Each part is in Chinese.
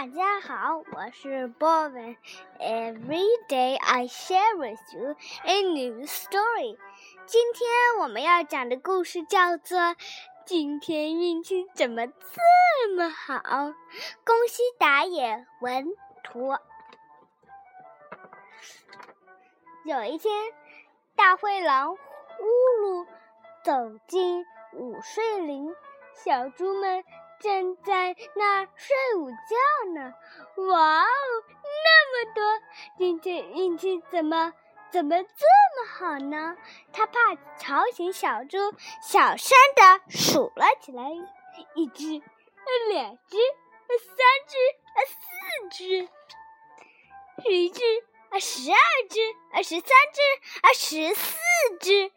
大家好，我是波文。Every day I share with you a new story。今天我们要讲的故事叫做《今天运气怎么这么好》。恭喜打野文图。有一天，大灰狼呼噜走进午睡林，小猪们。正在那睡午觉呢，哇哦，那么多！今天运气怎么怎么这么好呢？他怕吵醒小猪，小声的数了起来：一只，两只，三只，四只，十只，十二只，十三只，十四只，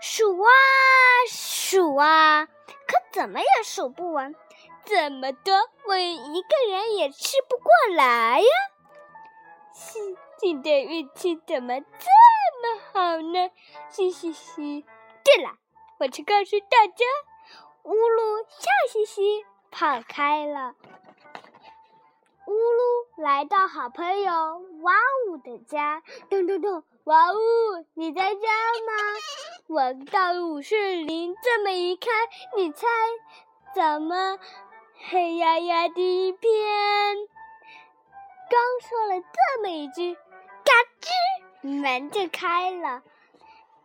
数啊数啊，可怎么也数不完。这么多，我一个人也吃不过来呀！嘻，今天运气怎么这么好呢？嘻嘻嘻！对了，我去告诉大家，乌噜笑嘻嘻跑开了。乌噜来到好朋友哇呜的家，咚咚咚！哇呜，你在家吗？我到午睡林这么一看，你猜怎么？黑压压的一片，刚说了这么一句，嘎吱，门就开了。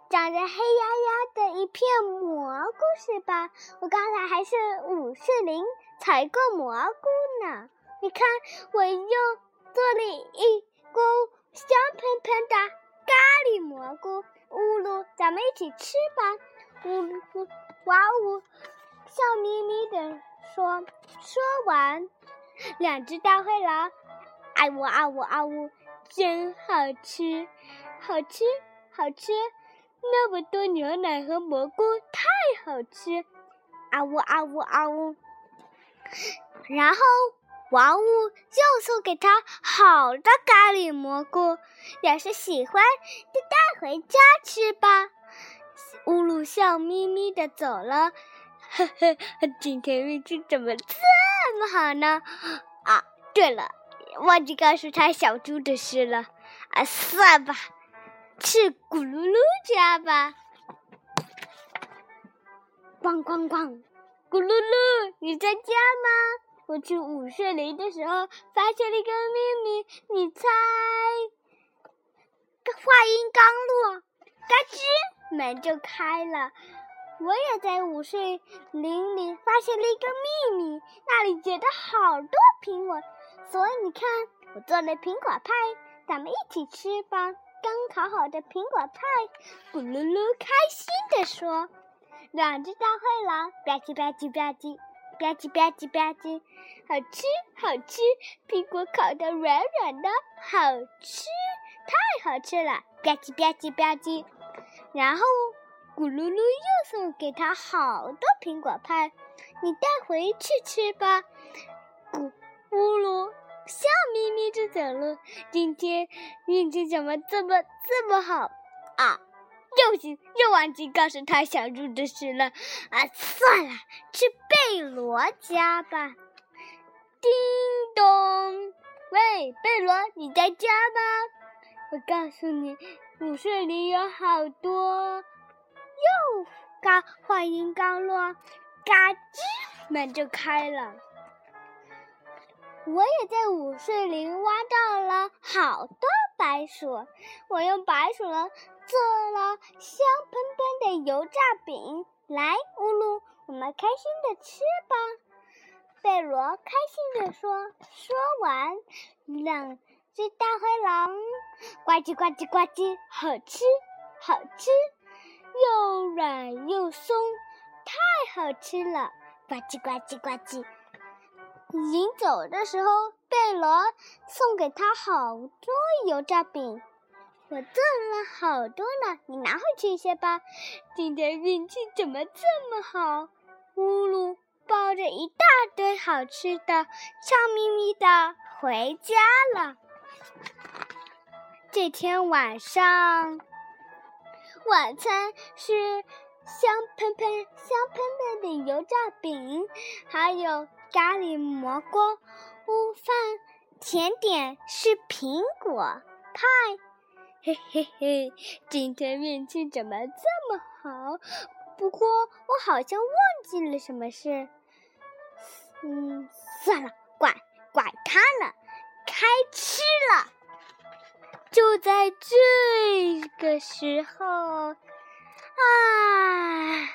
长着黑压压的一片蘑菇是吧？我刚才还是午睡林采过蘑菇呢。你看，我又做了一锅香喷喷的咖喱蘑菇。呜噜，咱们一起吃吧。呜噜，哇呜，笑眯眯的。说说完，两只大灰狼，啊呜啊呜啊呜，真好吃，好吃好吃，那么多牛奶和蘑菇，太好吃，啊呜啊呜啊呜。然后王五又送给他好的咖喱蘑菇，要是喜欢就带回家吃吧。乌鲁笑眯眯的走了。呵呵，今天运气怎么这么好呢？啊，对了，忘记告诉他小猪的事了。啊，算吧，去咕噜噜家吧。咣咣咣，咕噜噜，你在家吗？我去午睡林的时候发现了一个秘密，你猜？话音刚落，嘎吱，门就开了。我也在午睡林里发现了一个秘密，那里结的好多苹果，所以你看，我做了苹果派，咱们一起吃吧。刚烤好的苹果派，咕噜噜开心地说：“两只大灰狼吧唧吧唧吧唧吧唧吧唧吧唧，好吃好吃，苹果烤的软软的，好吃，太好吃了，吧唧吧唧吧唧。”然后。咕噜噜又送给他好多苹果派，你带回去吃吧。咕咕噜笑眯眯的走了。今天运气怎么这么这么好啊？又是又忘记告诉他小猪的事了啊！算了，去贝罗家吧。叮咚，喂，贝罗，你在家吗？我告诉你，午睡里有好多。又刚话音刚落，嘎吱，门就开了。我也在午睡林挖到了好多白薯，我用白薯了做了香喷喷的油炸饼。来，乌鲁，我们开心的吃吧。贝罗开心的说。说完，两只大灰狼呱唧呱唧呱唧，好吃，好吃。我吃了！呱唧呱唧呱唧。临走的时候，贝罗送给他好多油炸饼，我做了好多呢，你拿回去一些吧。今天运气怎么这么好？乌鲁抱着一大堆好吃的，笑眯眯的回家了。这天晚上。晚餐是香喷喷、香喷喷的油炸饼，还有咖喱蘑菇。午饭甜点是苹果派。嘿嘿嘿，今天运气怎么这么好？不过我好像忘记了什么事。嗯，算了，管管他了，开吃了。就在这个时候，啊，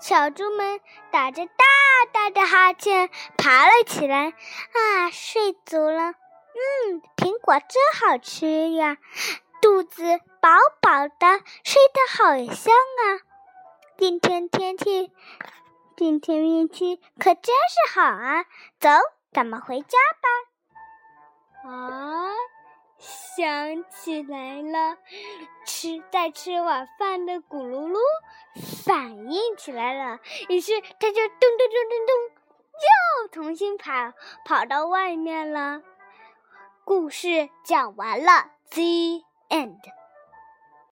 小猪们打着大大的哈欠爬了起来。啊，睡足了。嗯，苹果真好吃呀，肚子饱饱的，睡得好香啊。今天天气，今天运气可真是好啊！走，咱们回家吧。啊，想起来了，吃在吃晚饭的咕噜噜反应起来了，于是他就咚咚咚咚咚，又重新跑跑到外面了。故事讲完了，The end。